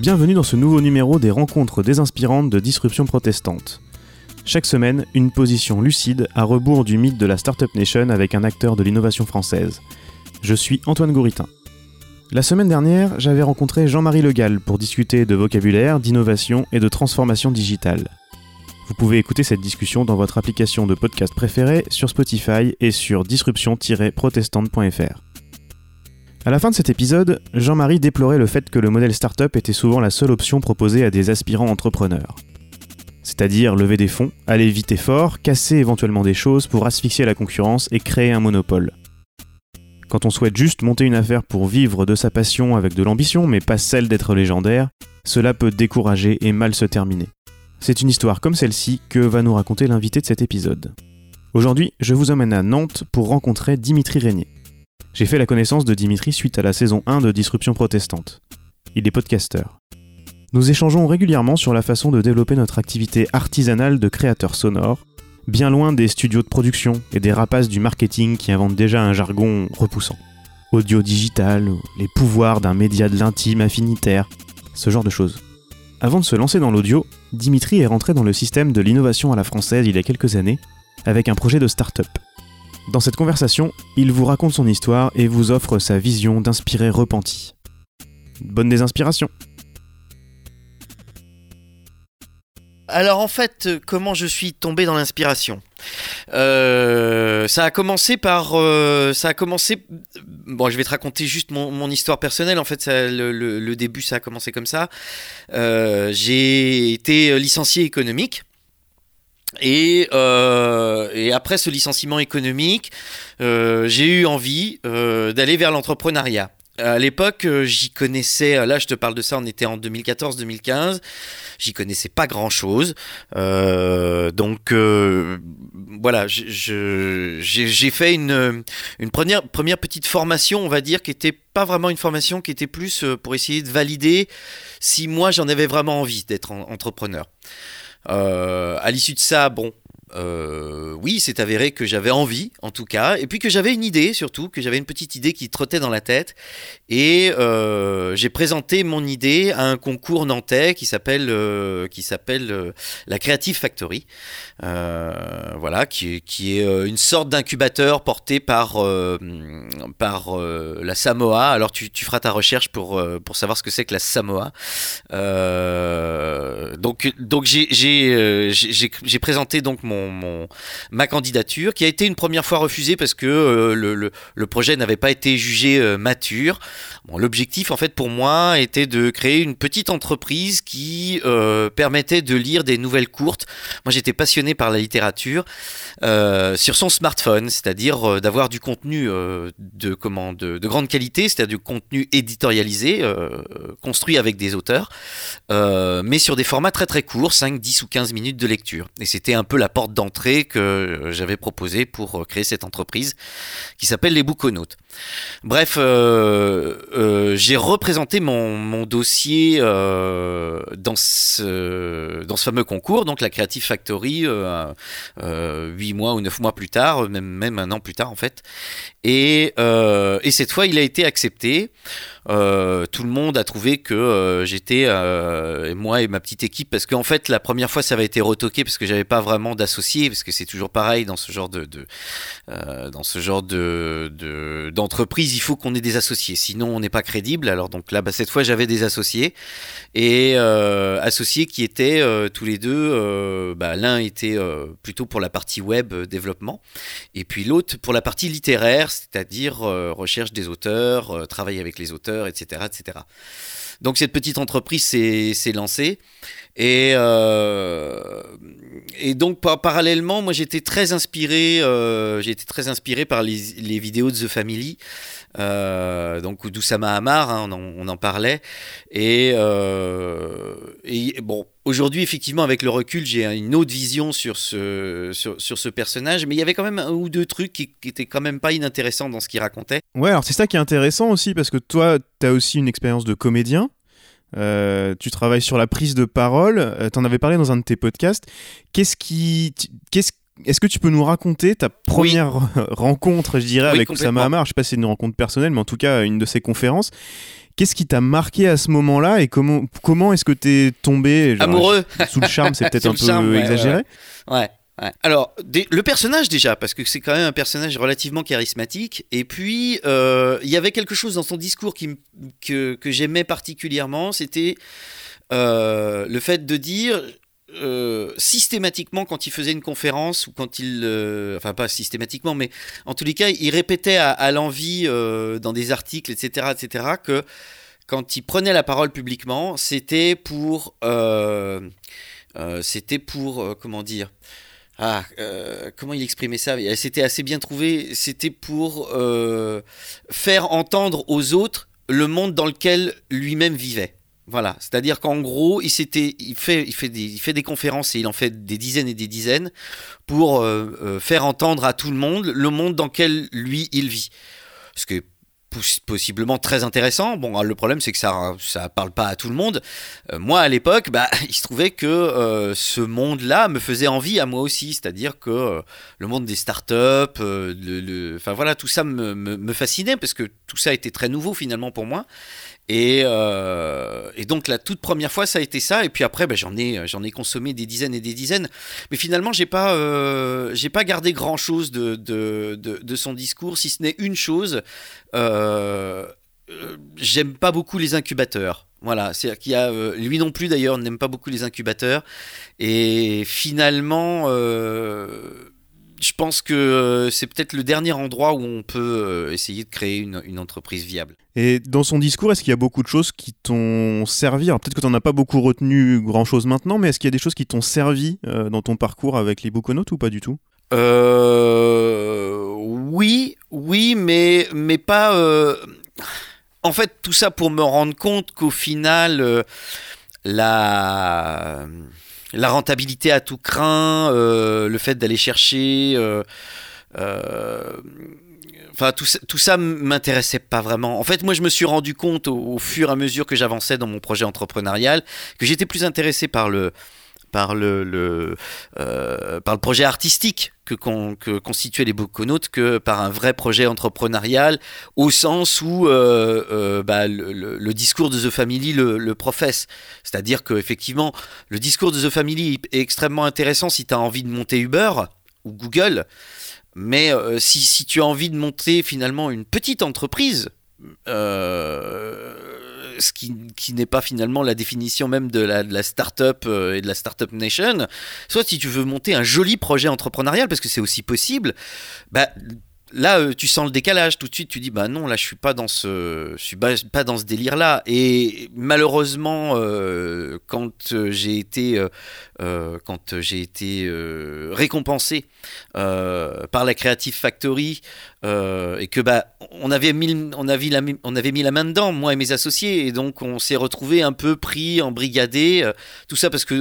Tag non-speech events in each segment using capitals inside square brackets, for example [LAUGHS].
Bienvenue dans ce nouveau numéro des rencontres désinspirantes de disruption protestante. Chaque semaine, une position lucide à rebours du mythe de la Startup Nation avec un acteur de l'innovation française. Je suis Antoine Gouritin. La semaine dernière, j'avais rencontré Jean-Marie Legal pour discuter de vocabulaire, d'innovation et de transformation digitale. Vous pouvez écouter cette discussion dans votre application de podcast préférée sur Spotify et sur disruption-protestante.fr. À la fin de cet épisode, Jean-Marie déplorait le fait que le modèle startup était souvent la seule option proposée à des aspirants entrepreneurs. C'est-à-dire lever des fonds, aller vite et fort, casser éventuellement des choses pour asphyxier la concurrence et créer un monopole. Quand on souhaite juste monter une affaire pour vivre de sa passion avec de l'ambition, mais pas celle d'être légendaire, cela peut décourager et mal se terminer. C'est une histoire comme celle-ci que va nous raconter l'invité de cet épisode. Aujourd'hui, je vous emmène à Nantes pour rencontrer Dimitri Régnier. J'ai fait la connaissance de Dimitri suite à la saison 1 de Disruption Protestante. Il est podcasteur. Nous échangeons régulièrement sur la façon de développer notre activité artisanale de créateur sonore, bien loin des studios de production et des rapaces du marketing qui inventent déjà un jargon repoussant. Audio digital, les pouvoirs d'un média de l'intime affinitaire, ce genre de choses. Avant de se lancer dans l'audio, Dimitri est rentré dans le système de l'innovation à la française il y a quelques années, avec un projet de start-up. Dans cette conversation, il vous raconte son histoire et vous offre sa vision d'inspiré repenti. Bonne désinspiration Alors en fait, comment je suis tombé dans l'inspiration? Euh, ça a commencé par, euh, ça a commencé. Bon, je vais te raconter juste mon, histoire personnelle. En fait, le, début, ça a commencé comme ça. Euh, j'ai été licencié économique. Euh, et, après ce licenciement économique, euh, j'ai eu envie euh, d'aller vers l'entrepreneuriat. À l'époque, j'y connaissais, là je te parle de ça, on était en 2014-2015, j'y connaissais pas grand-chose. donc voilà, j'ai fait une, première petite formation, on va dire, qui était pas vraiment une formation, qui était plus pour essayer de valider si moi j'en avais vraiment envie d'être entrepreneur. Euh, à l'issue de ça, bon, euh, oui, c'est avéré que j'avais envie, en tout cas, et puis que j'avais une idée, surtout, que j'avais une petite idée qui trottait dans la tête. Et euh, j'ai présenté mon idée à un concours nantais qui s'appelle euh, la Creative Factory, voilà, qui, qui est une sorte d'incubateur porté par par la Samoa. Alors tu, tu, feras ta recherche pour pour savoir ce que c'est que la Samoa. donc donc j'ai j'ai présenté donc mon ma candidature, qui a été une première fois refusée parce que euh, le, projet n'avait pas été jugé euh, mature. L'objectif, en fait, pour moi, était de créer une petite entreprise qui euh, permettait de lire des nouvelles courtes. Moi, j'étais passionné par la littérature sur son smartphone, c'est-à-dire d'avoir du contenu de, grande qualité, c'est-à-dire du contenu éditorialisé, construit avec des auteurs, mais sur des formats très très courts, 5, 10 ou 15 minutes de lecture. Et c'était un peu la porte d'entrée que j'avais proposé pour créer cette entreprise qui s'appelle les Bouconautes. Bref, euh, euh, j'ai représenté mon, mon dossier euh, dans, ce, dans ce fameux concours, donc la Creative Factory, huit mois ou neuf mois plus tard, même, même un an plus tard en fait. Et, et cette fois, il a été accepté. Euh, tout le monde a trouvé que euh, j'étais euh, moi et ma petite équipe parce qu'en fait la première fois ça avait été retoqué parce que j'avais pas vraiment d'associé parce que c'est toujours pareil dans ce genre de, dans ce genre de d'entreprise il faut qu'on ait des associés sinon on n'est pas crédible. Alors donc là bah, cette fois j'avais des associés et associés qui étaient tous les deux bah, l'un était plutôt pour la partie web développement et puis l'autre pour la partie littéraire c'est-à-dire recherche des auteurs travail avec les auteurs etc., etc. Donc cette petite entreprise s'est lancée. Et, euh, donc parallèlement, moi j'étais très inspiré, euh, très inspiré par les, vidéos de The Family, euh, donc d'Oussama Hamar, hein, on, en, parlait. Et bon, aujourd'hui effectivement avec le recul, j'ai une autre vision sur ce sur, sur, ce personnage, mais il y avait quand même un ou deux trucs qui, qui étaient quand même pas inintéressants dans ce qu'il racontait. Ouais, alors c'est ça qui est intéressant aussi parce que toi, tu as aussi une expérience de comédien. Euh, tu travailles sur la prise de parole. Euh, tu en avais parlé dans un de tes podcasts. Qu'est-ce qui, qu'est-ce est-ce que tu peux nous raconter ta première rencontre, je dirais, avec Oussama Hamar? Je sais pas si c'est une rencontre personnelle, mais en tout cas une de ses conférences. Qu'est-ce qui t'a marqué à ce moment-là et comment, comment est-ce que t'es tombé Amoureux Sous le charme, c'est peut-être un peu exagéré. ouais. Alors, le personnage déjà, parce que c'est quand même un personnage relativement charismatique, et puis euh, il y avait quelque chose dans son discours qui, que, que j'aimais particulièrement, c'était euh, le fait de dire euh, systématiquement quand il faisait une conférence ou quand il, enfin pas systématiquement, mais en tous les cas, il répétait à, l'envie dans des articles, etc., etc., que quand il prenait la parole publiquement, c'était pour, c'était pour, comment dire ah, euh, comment il exprimait ça? C'était assez bien trouvé. C'était pour euh, faire entendre aux autres le monde dans lequel lui-même vivait. Voilà, c'est-à-dire qu'en gros, il, fait, il, fait des, conférences et il en fait des dizaines et des dizaines pour euh, faire entendre à tout le monde le monde dans lequel lui il vit. Ce que possiblement très intéressant. Bon, le problème c'est que ça ça parle pas à tout le monde. Euh, moi à l'époque, bah, [LAUGHS] il se trouvait que euh, ce monde-là me faisait envie à moi aussi, c'est-à-dire que euh, le monde des startups, enfin voilà, tout ça me, fascinait parce que tout ça était très nouveau finalement pour moi. Et, donc la toute première fois, ça a été ça. Et puis après, ben, j'en ai, consommé des dizaines et des dizaines. Mais finalement, j'ai pas, pas gardé grand chose de, son discours, si ce n'est une chose. J'aime pas beaucoup les incubateurs. Voilà, c'est-à-dire qu'il y a, lui non plus d'ailleurs, n'aime pas beaucoup les incubateurs. Et finalement, je pense que euh, c'est peut-être le dernier endroit où on peut euh, essayer de créer une, entreprise viable. Et dans son discours, est-ce qu'il y a beaucoup de choses qui t'ont servi? Peut-être que tu n'en as pas beaucoup retenu grand-chose maintenant, mais est-ce qu'il y a des choses qui t'ont servi euh, dans ton parcours avec les Boconotes ou pas du tout? Oui, oui, mais, pas... En fait, tout ça pour me rendre compte qu'au final, la la rentabilité à tout craint, euh, le fait d'aller chercher. Euh, euh, enfin, tout, tout ça m'intéressait pas vraiment. En fait, moi, je me suis rendu compte au fur et à mesure que j'avançais dans mon projet entrepreneurial que j'étais plus intéressé par le, par le, euh, par le projet artistique que, constituaient les Boconautes que par un vrai projet entrepreneurial au sens où euh, euh, bah, le, discours de The Family le, le professe. C'est-à-dire qu'effectivement, le discours de The Family est extrêmement intéressant si tu as envie de monter Uber ou Google, mais si, si, tu as envie de monter finalement une petite entreprise, ce qui, n'est pas finalement la définition même de la, de la start-up euh, et de la start-up nation. Soit si tu veux monter un joli projet entrepreneurial, parce que c'est aussi possible, bah, là euh, tu sens le décalage tout de suite tu dis bah non là je suis pas dans ce je suis pas, dans ce délire là et malheureusement euh, quand j'ai été quand j'ai été récompensé par la Creative Factory euh, et que bah on avait mis on avait la, mis la main dedans moi et mes associés et donc on s'est retrouvé un peu pris en brigadé euh, tout ça parce que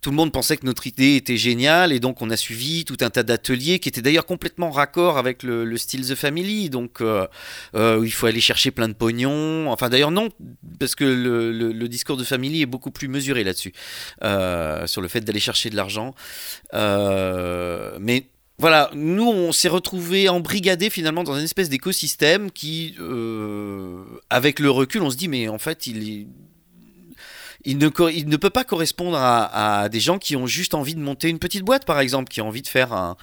tout le monde pensait que notre idée était géniale et donc on a suivi tout un tas d'ateliers qui étaient d'ailleurs complètement raccord avec le, style The Family. Donc euh, il faut aller chercher plein de pognon. Enfin d'ailleurs non parce que le, discours de Family est beaucoup plus mesuré là-dessus sur le fait d'aller chercher de l'argent. Mais voilà, nous on s'est retrouvés embrigadés finalement dans une espèce d'écosystème qui, euh, avec le recul, on se dit mais en fait il, il, ne, il ne peut pas correspondre à, des gens qui ont juste envie de monter une petite boîte par exemple, qui ont envie de faire un,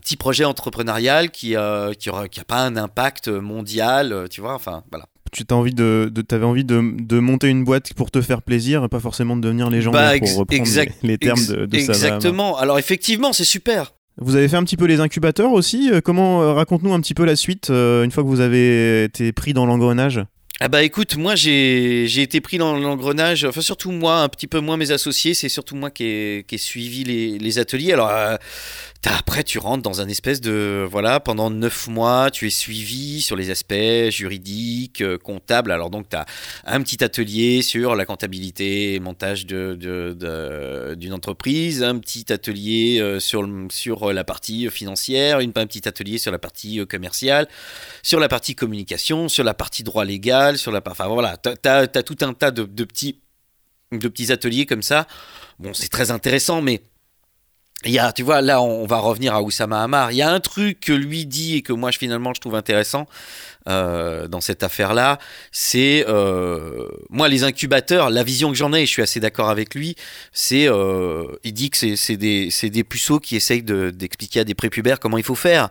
petit projet entrepreneurial qui n'a qui qui pas un impact mondial, tu vois, enfin voilà tu t'as envie de, de avais envie de, de, monter une boîte pour te faire plaisir et pas forcément de devenir légendaire bah, pour reprendre les, termes de, de Exactement. Alors effectivement, c'est super. Vous avez fait un petit peu les incubateurs aussi. Euh, comment euh, raconte-nous un petit peu la suite euh, une fois que vous avez été pris dans l'engrenage? Ah bah écoute, moi j'ai été pris dans l'engrenage, enfin surtout moi, un petit peu moins mes associés, c'est surtout moi qui ai, qui ai suivi les, les, ateliers. Alors après, tu rentres dans un espèce de. Voilà, pendant neuf mois, tu es suivi sur les aspects juridiques, euh, comptables. Alors, donc, tu as un petit atelier sur la comptabilité montage d'une de, d'une entreprise, un petit atelier euh, sur, sur la partie financière, une, un petit atelier sur la partie euh, commerciale, sur la partie communication, sur la partie droit légal, sur la. Enfin, voilà, tu as, tout un tas de, de, petits, de petits ateliers comme ça. Bon, c'est très intéressant, mais il y a, tu vois, là, on va revenir à Oussama Hamar. Il y a un truc que lui dit et que moi, finalement, je trouve intéressant euh, dans cette affaire-là. C'est, euh, moi, les incubateurs, la vision que j'en ai, et je suis assez d'accord avec lui, c'est, euh, il dit que c'est des, des puceaux qui essayent d'expliquer à des prépubères comment il faut faire.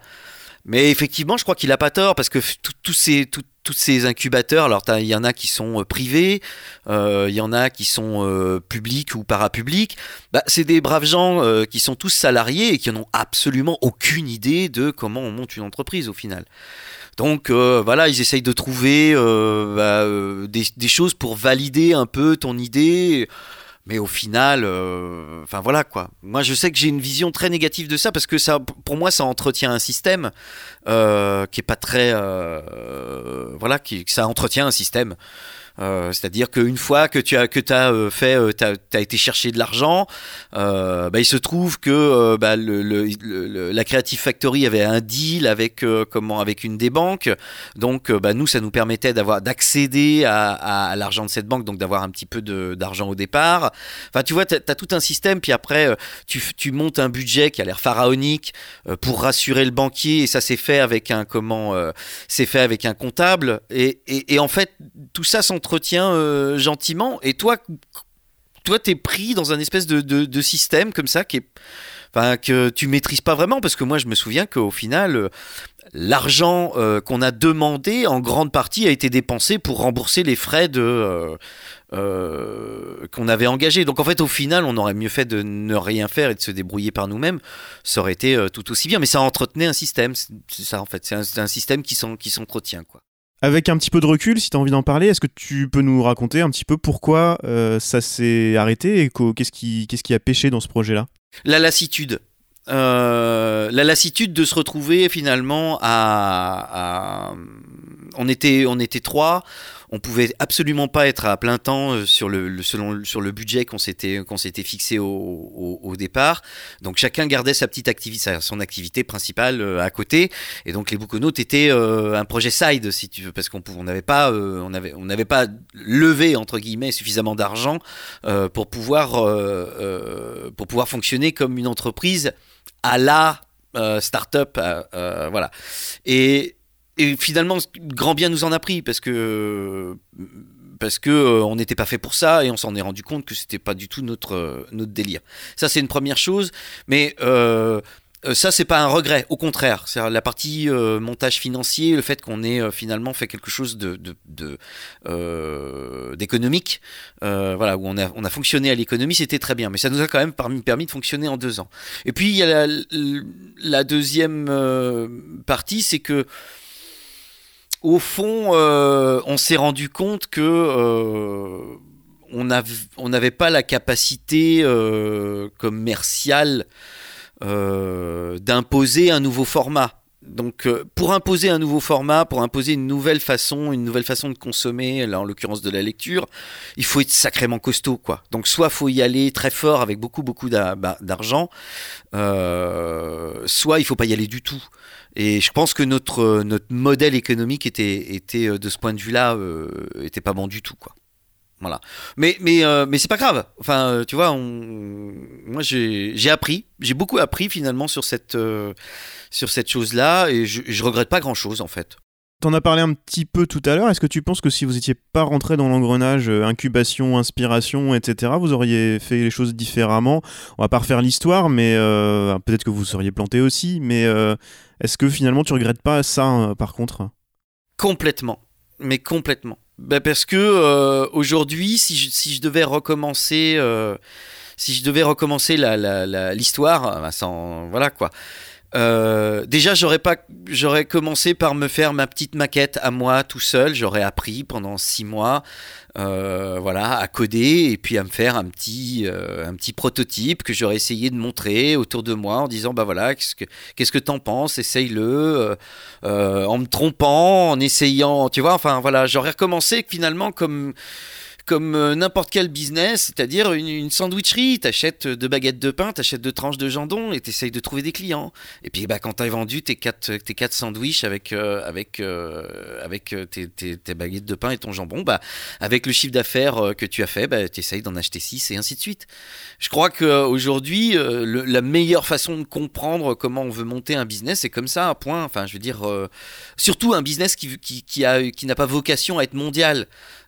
Mais effectivement, je crois qu'il a pas tort parce que tous ces, tous ces incubateurs, alors il y en a qui sont euh, privés, euh, il y en a qui sont euh, publics ou parapublics, bah, c'est des braves gens qui sont tous salariés et qui n'ont absolument aucune idée de comment on monte une entreprise au final. Donc voilà, ils essayent de trouver bah, des, choses pour valider un peu ton idée. Mais au final, euh, enfin voilà quoi. Moi, je sais que j'ai une vision très négative de ça parce que ça, pour moi, ça entretient un système euh, qui est pas très, euh, voilà, qui ça entretient un système euh, c'est-à-dire qu'une fois que tu as que euh, fait, euh, tu as, été chercher de l'argent, bah, il se trouve que bah, le, la Creative Factory avait un deal avec comment avec une des banques, donc bah, nous ça nous permettait d'avoir d'accéder à, l'argent de cette banque, donc d'avoir un petit peu d'argent au départ. Enfin tu vois, tu as, tout un système, puis après tu, tu montes un budget qui a l'air pharaonique pour rassurer le banquier, et ça s'est fait avec un comment, c'est fait avec un comptable, et, et, en fait tout ça s'entre entretient euh, gentiment. Et toi, toi, t'es pris dans un espèce de, système comme ça qui est, enfin, que tu maîtrises pas vraiment parce que moi, je me souviens qu'au final, euh, l'argent euh, qu'on a demandé en grande partie a été dépensé pour rembourser les frais de qu'on avait engagés. Donc en fait, au final, on aurait mieux fait de ne rien faire et de se débrouiller par nous-mêmes. Ça aurait été tout aussi bien, mais ça entretenait un système. C'est ça en fait, c'est un, un, système qui s'entretient quoi. Avec un petit peu de recul, si tu as envie d'en parler, est-ce que tu peux nous raconter un petit peu pourquoi euh, ça s'est arrêté et qu'est-ce qui, a pêché dans ce projet-là? La lassitude. Euh, la lassitude de se retrouver finalement à... On, était, on était trois, on pouvait absolument pas être à plein temps euh, sur le, selon, sur le budget qu'on s'était qu'on s'était fixé au, départ. Donc chacun gardait sa petite activité, son activité principale euh, à côté. Et donc les Bouconautes étaient euh, un projet side, si tu veux, parce qu'on on n'avait pas on avait on n'avait pas levé entre guillemets suffisamment d'argent pour pouvoir pour pouvoir fonctionner comme une entreprise à la start-up, voilà. Et et finalement, grand bien nous en a pris parce que parce que euh, on n'était pas fait pour ça et on s'en est rendu compte que c'était pas du tout notre euh, notre délire. Ça c'est une première chose, mais euh, ça c'est pas un regret, au contraire, c'est la partie montage financier, le fait qu'on ait finalement fait quelque chose d'économique, voilà où on a on a fonctionné à l'économie, c'était très bien, mais ça nous a quand même permis, de fonctionner en deux ans. Et puis il y a la deuxième partie, c'est que au fond, euh, on s'est rendu compte que euh, on n'avait pas la capacité euh, commerciale d'imposer un nouveau format. Donc, pour imposer un nouveau format, pour imposer une nouvelle façon, une nouvelle façon de consommer, là en l'occurrence de la lecture, il faut être sacrément costaud, quoi. Donc, soit faut y aller très fort avec beaucoup beaucoup bah, d'argent, soit il faut pas y aller du tout. Et je pense que notre, notre modèle économique était, était euh, de ce point de vue-là, euh, était pas bon du tout, quoi. Voilà. Mais, mais, euh, mais c'est pas grave. Enfin, tu vois, on... moi j'ai appris, j'ai beaucoup appris finalement sur cette, sur cette chose-là et je, je regrette pas grand-chose en fait. T'en as parlé un petit peu tout à l'heure. Est-ce que tu penses que si vous n'étiez pas rentré dans l'engrenage euh, incubation, inspiration, etc., vous auriez fait les choses différemment? On va pas refaire l'histoire, mais euh, peut-être que vous seriez planté aussi. Mais euh, est-ce que finalement tu regrettes pas ça par contre? Complètement, mais complètement. Ben parce que aujourd'hui, si je, si je devais recommencer, si je devais recommencer l'histoire, la, la, sans voilà quoi. Euh, déjà, j'aurais commencé par me faire ma petite maquette à moi tout seul. J'aurais appris pendant six mois, euh, voilà, à coder et puis à me faire un petit, euh, un petit prototype que j'aurais essayé de montrer autour de moi en disant bah voilà, qu'est-ce que, qu'est-ce que t'en penses? Essaye-le, en me trompant, en essayant, tu vois. Enfin voilà, j'aurais recommencé finalement comme comme euh, n'importe quel business, c'est-à-dire une, une sandwicherie. T'achètes deux baguettes de pain, t'achètes deux tranches de jambon et t'essayes de trouver des clients. Et puis bah, quand t'as vendu tes quatre, tes quatre sandwichs avec, euh, avec, euh, tes, tes, tes, baguettes de pain et ton jambon, bah, avec le chiffre d'affaires que tu as fait, bah, t'essayes d'en acheter six et ainsi de suite. Je crois qu'aujourd'hui, la meilleure façon de comprendre comment on veut monter un business, c'est comme ça, un point. Enfin, je veux dire, surtout un business qui, qui n'a pas vocation à être mondial.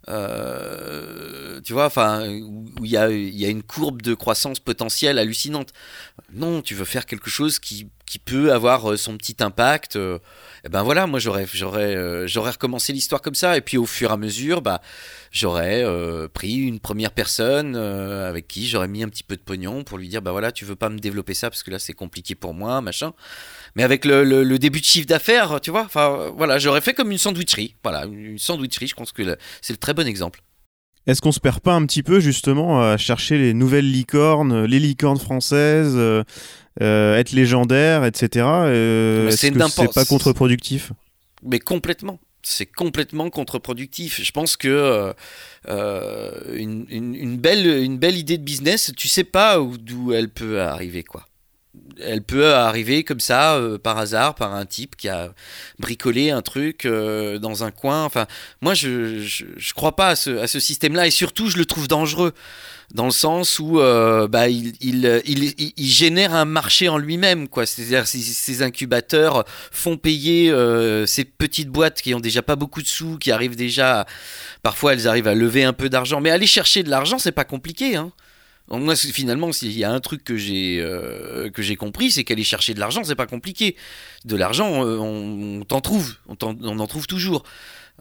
Euh, tu vois, enfin, où il y a, une courbe de croissance potentielle hallucinante. Non, tu veux faire quelque chose qui, peut avoir euh, son petit impact. et eh ben voilà, moi euh, j'aurais recommencé l'histoire comme ça. Et puis au fur et à mesure, bah, j'aurais pris une première personne avec qui j'aurais mis un petit peu de pognon pour lui dire, bah voilà, tu veux pas me développer ça parce que là c'est compliqué pour moi, machin mais avec le, le, début de chiffre d'affaires, tu vois. Enfin, voilà, j'aurais fait comme une sandwicherie. Voilà, une sandwicherie, je pense que c'est le très bon exemple. Est-ce qu'on se perd pas un petit peu justement à chercher les nouvelles licornes, les licornes françaises, euh, euh être légendaire, etc. Euh, Est-ce que c'est pas contre-productif? Mais complètement c'est complètement contre-productif. Je pense que euh, euh une, une, une, belle, une belle idée de business, tu sais pas d'où elle peut arriver, quoi elle peut arriver comme ça, euh, par hasard, par un type qui a bricolé un truc euh, dans un coin. Enfin, moi, je, je, crois pas à ce, système-là et surtout, je le trouve dangereux dans le sens où euh, bah, il, il, il, génère un marché en lui-même. quoi. C'est-à-dire ces, ces incubateurs font payer ces petites boîtes qui ont déjà pas beaucoup de sous, qui arrivent déjà, parfois elles arrivent à lever un peu d'argent, mais aller chercher de l'argent, c'est pas compliqué. Hein. Finalement, s'il y a un truc que j'ai euh, que j'ai compris, c'est qu'aller chercher de l'argent, c'est pas compliqué. De l'argent, euh, on, t'en trouve, on, on, en trouve toujours.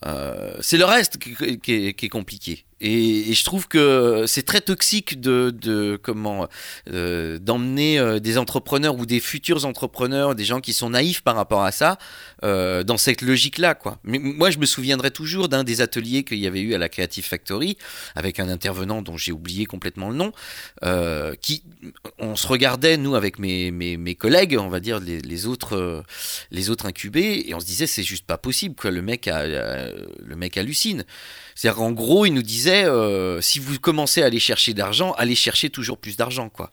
Euh, c'est le reste qui, est, compliqué. Et, je trouve que c'est très toxique de, comment euh, d'emmener euh, des entrepreneurs ou des futurs entrepreneurs, des gens qui sont naïfs par rapport à ça, dans cette logique-là, quoi. Mais moi, je me souviendrai toujours d'un des ateliers qu'il y avait eu à la Creative Factory avec un intervenant dont j'ai oublié complètement le nom, qui on se regardait nous avec mes, mes, collègues, on va dire les, autres les autres incubés, et on se disait c'est juste pas possible, quoi. Le mec a le mec hallucine. C'est-à-dire qu'en gros, il nous disait euh, si vous commencez à aller chercher d'argent, allez chercher toujours plus d'argent, quoi.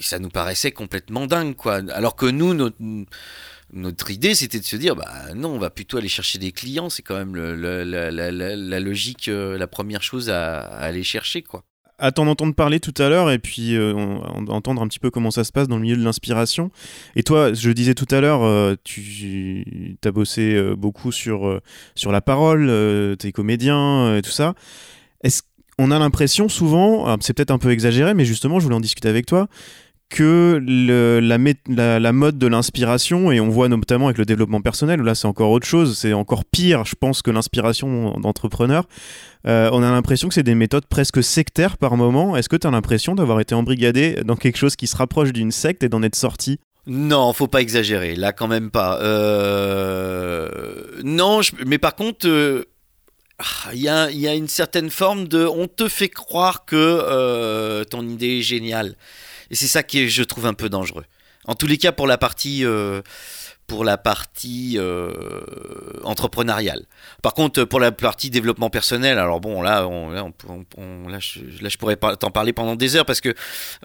Ça nous paraissait complètement dingue, quoi. Alors que nous, notre, idée, c'était de se dire bah non, on va plutôt aller chercher des clients. C'est quand même la, logique, euh, la première chose à, à aller chercher, quoi à t'en entendre parler tout à l'heure et puis euh, entendre un petit peu comment ça se passe dans le milieu de l'inspiration. Et toi, je disais tout à l'heure, euh, tu as bossé euh, beaucoup sur, sur la parole, tu es comédien et tout ça. Est-ce qu'on a l'impression souvent, c'est peut-être un peu exagéré, mais justement, je voulais en discuter avec toi, que la, mode de l'inspiration, et on voit notamment avec le développement personnel, là c'est encore autre chose, c'est encore pire, je pense, que l'inspiration d'entrepreneur. Euh, on a l'impression que c'est des méthodes presque sectaires par moment. Est-ce que tu as l'impression d'avoir été embrigadé dans quelque chose qui se rapproche d'une secte et d'en être sorti? Non, faut pas exagérer, là quand même pas. Euh... Non, mais par contre, euh, il y, a, une certaine forme de... On te fait croire que ton idée est géniale. Et c'est ça qui est, je trouve, un peu dangereux. En tous les cas, pour la partie, euh, partie euh, entrepreneuriale. Par contre, pour la partie développement personnel, alors bon, là, là, je, pourrais t'en parler pendant des heures parce que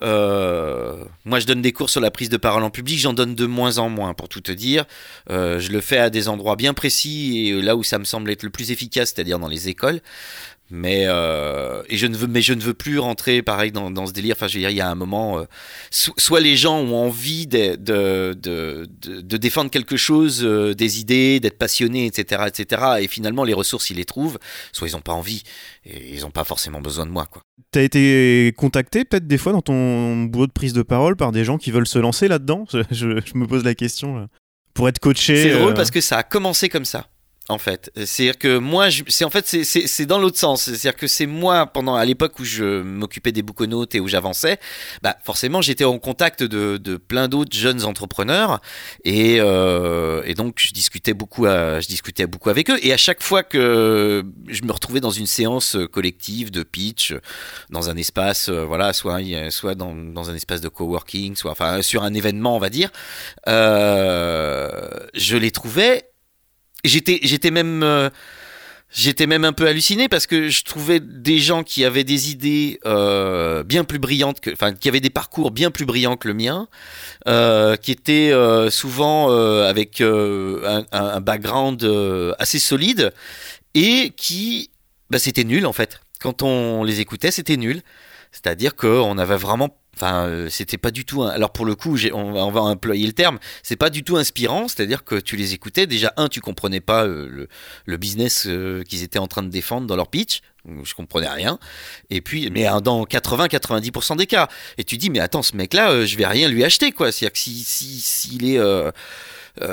euh, moi, je donne des cours sur la prise de parole en public, j'en donne de moins en moins, pour tout te dire. je le fais à des endroits bien précis et là où ça me semble être le plus efficace, c'est-à-dire dans les écoles. Mais euh, et je ne veux, mais je ne veux plus rentrer pareil dans, dans ce délire. Enfin, je veux dire, il y a un moment, euh, soit les gens ont envie de, de, de, de défendre quelque chose, euh, des idées, d'être passionnés, etc., etc. Et finalement, les ressources, ils les trouvent. Soit ils n'ont pas envie et ils n'ont pas forcément besoin de moi, quoi. T'as été contacté peut-être des fois dans ton boulot de prise de parole par des gens qui veulent se lancer là-dedans? [LAUGHS] Je, je, me pose la question. Pour être coaché. C'est drôle parce que ça a commencé comme ça en fait. C'est-à-dire que moi, c'est en fait, c'est dans l'autre sens. C'est-à-dire que c'est moi, pendant à l'époque où je m'occupais des bouconautes et où j'avançais, bah forcément, j'étais en contact de, de plein d'autres jeunes entrepreneurs et, euh, et, donc je discutais beaucoup, je discutais beaucoup avec eux. Et à chaque fois que je me retrouvais dans une séance collective de pitch, dans un espace, euh, voilà, soit soit dans, dans, un espace de coworking, soit enfin sur un événement, on va dire, euh, je les trouvais J'étais, j'étais même. Euh, J'étais même un peu halluciné parce que je trouvais des gens qui avaient des idées euh, bien plus brillantes, que, enfin qui avaient des parcours bien plus brillants que le mien, euh, qui étaient souvent avec un, un background assez solide et qui, bah, c'était nul en fait. Quand on les écoutait, c'était nul. C'est-à-dire qu'on avait vraiment Enfin, euh, c'était pas du tout. Alors pour le coup, on, va- employer le terme. C'est pas du tout inspirant. C'est-à-dire que tu les écoutais. Déjà, un, tu comprenais pas euh, le, business euh, qu'ils étaient en train de défendre dans leur pitch. Je comprenais rien. Et puis, mais dans 80-90% des cas. Et tu dis, mais attends, ce mec-là, je vais rien lui acheter, quoi. C'est-à-dire que si, si, s'il est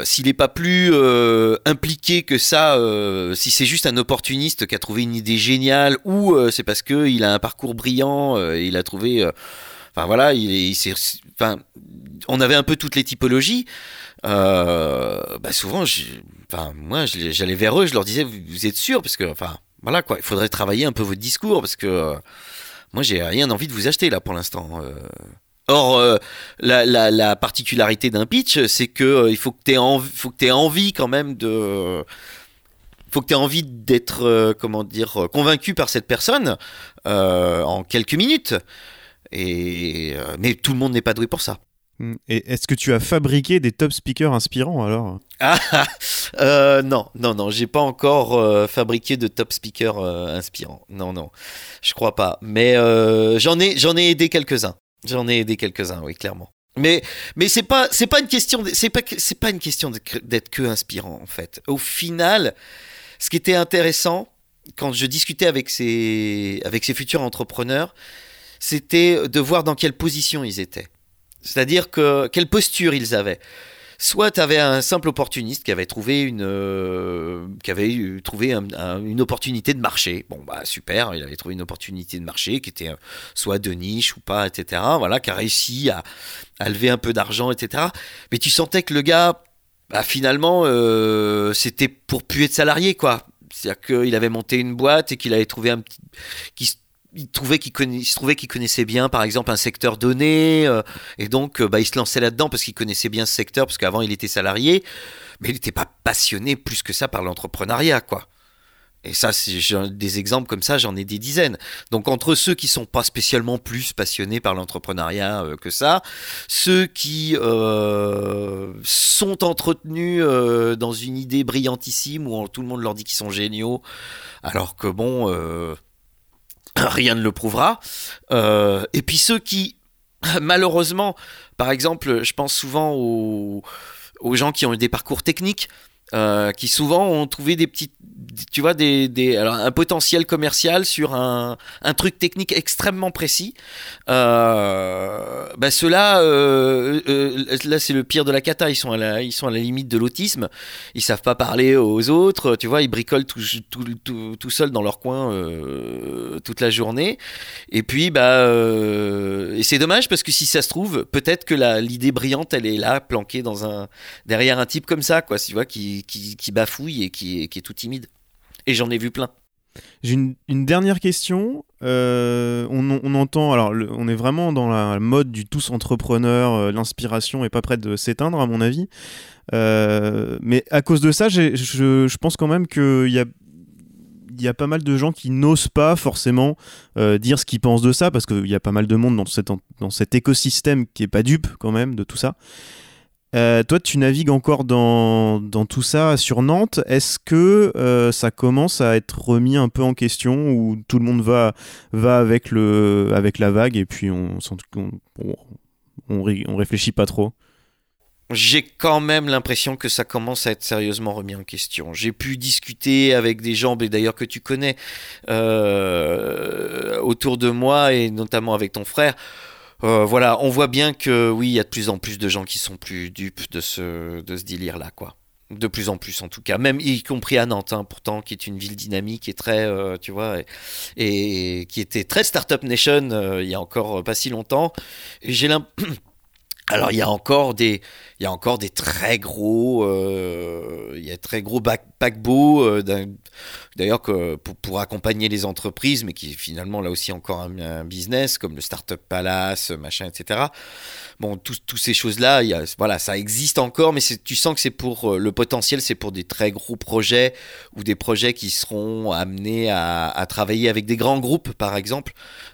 s'il n'est pas plus impliqué que ça, si c'est juste un opportuniste qui a trouvé une idée géniale, ou c'est parce qu'il a un parcours brillant, et il a trouvé. Enfin voilà, il, on avait un peu toutes les typologies. Euh, bah souvent, moi, j'allais vers eux, je leur disais, vous, êtes sûr? Parce que, enfin, voilà quoi, il faudrait travailler un peu votre discours parce que euh, moi, j'ai rien envie de vous acheter là pour l'instant. euh. Or, euh, la, la, la particularité d'un pitch, c'est que euh, il faut que tu aies, envie- quand même de. faut que envie d'être, comment dire, convaincu par cette personne en quelques minutes. Et, euh, mais tout le monde n'est pas doué pour ça. Mm. Et est-ce que tu as fabriqué des top speakers inspirants alors Ah, [LAUGHS] euh, non, non, non, j'ai pas encore euh, fabriqué de top speaker euh, inspirant. Non, non, je crois pas. Mais j'en ai, j'en ai aidé quelques-uns. J'en ai aidé quelques-uns, oui, clairement. Mais, mais c'est pas, c'est pas une question, c'est pas, c'est pas une question d'être d'être que inspirant en fait. Au final, ce qui était intéressant quand je discutais avec ces, avec ces futurs entrepreneurs, c'était de voir dans quelle position ils étaient. C'est-à-dire que quelle posture ils avaient. Soit tu avais un simple opportuniste qui avait trouvé une, euh, qui avait trouvé un- un- une opportunité de marché. Bon, bah super, il avait trouvé une opportunité de marché qui était euh, soit de niche ou pas, etc. Voilà, qui a réussi à, à lever un peu d'argent, etc. Mais tu sentais que le gars, bah, finalement, euh, c'était pour plus être salarié, quoi. C'est-à-dire qu'il avait monté une boîte et qu'il avait trouvé un petit. qu'il s- il, trouvait qu'il conna- il se trouvait qu'il connaissait bien, par exemple, un secteur donné. euh, et donc, euh, bah, il se lançait là-dedans parce qu'il connaissait bien ce secteur, parce qu'avant, il était salarié. Mais il n'était pas passionné plus que ça par l'entrepreneuriat, quoi. Et ça, c'est des exemples comme ça, j'en ai des dizaines. Donc entre ceux qui sont pas spécialement plus passionnés par l'entrepreneuriat euh, que ça, ceux qui sont entretenus dans une idée brillantissime où tout le monde leur dit qu'ils sont géniaux, alors que bon, [COUGHS] rien ne le prouvera. Euh, et puis ceux qui, [COUGHS] malheureusement, par exemple, je pense souvent aux, gens qui ont eu des parcours techniques. euh, qui souvent ont trouvé des petites, tu vois, des, des, alors un potentiel commercial sur un, un truc technique extrêmement précis. Euh, bah ceux-là, euh, euh, là c'est le pire de la cata. Ils sont à la, ils sont à la limite de l'autisme. Ils savent pas parler aux autres. Tu vois, ils bricolent tout, tout, tout, tout seuls dans leur coin euh, toute la journée. Et puis, bah, et c'est dommage parce que si ça se trouve, peut-être que l'idée brillante, elle est là, planquée dans un, derrière un type comme ça, quoi. Tu vois, qui, qui, qui bafouille et qui, qui est tout timide. Et j'en ai vu plein. J'ai une, dernière question. Euh, on, entend, alors on est vraiment dans la mode du tous entrepreneur, euh, l'inspiration est pas prête de s'éteindre à mon avis. Euh, mais à cause de ça, je, pense quand même qu'il y a, pas mal de gens qui n'osent pas forcément dire ce qu'ils pensent de ça, parce qu'il y a pas mal de monde dans, dans cet écosystème qui est pas dupe quand même de tout ça. Euh, toi, tu navigues encore dans, tout ça sur Nantes. Est-ce que euh, ça commence à être remis un peu en question ou tout le monde va, avec, la vague et puis on, on, on, on ré- on réfléchit pas trop? J'ai quand même l'impression que ça commence à être sérieusement remis en question. J'ai pu discuter avec des gens, d'ailleurs que tu connais, euh, autour de moi et notamment avec ton frère. Euh, voilà, on voit bien que oui, il y a de plus en plus de gens qui sont plus dupes de ce, de ce délire-là, quoi. De plus en plus, en tout cas, même y compris à Nantes, hein, pourtant, qui est une ville dynamique et très, euh, tu vois, et, qui était très startup nation euh, il y a encore pas si longtemps. J'ai [CLEARS THROAT] Alors il y a encore des, il y a encore des très gros, euh, il y a très gros paquebots, euh, d'ailleurs que pour, accompagner les entreprises, mais qui finalement là aussi encore un, business comme le Startup Palace, machin, etc. Bon, toutes ces choses-là, voilà, ça existe encore, mais tu sens que c'est pour euh, le potentiel, c'est pour des très gros projets ou des projets qui seront amenés à, travailler avec des grands groupes, par exemple.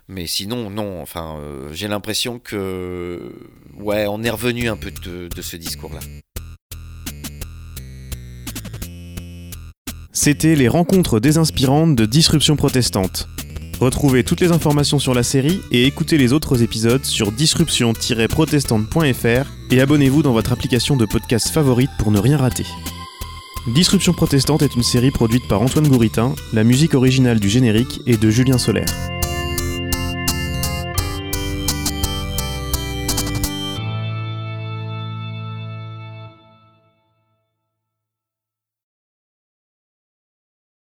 Mais sinon, non. Enfin, euh, j'ai l'impression que, ouais, on est revenu un peu de, de discours-là. C'était les rencontres désinspirantes de Disruption protestante. Retrouvez toutes les informations sur la série et écoutez les autres épisodes sur disruption-protestante.fr et abonnez-vous dans votre application de podcast favorite pour ne rien rater. Disruption protestante est une série produite par Antoine Gouritin, la musique originale du générique est de Julien Solaire.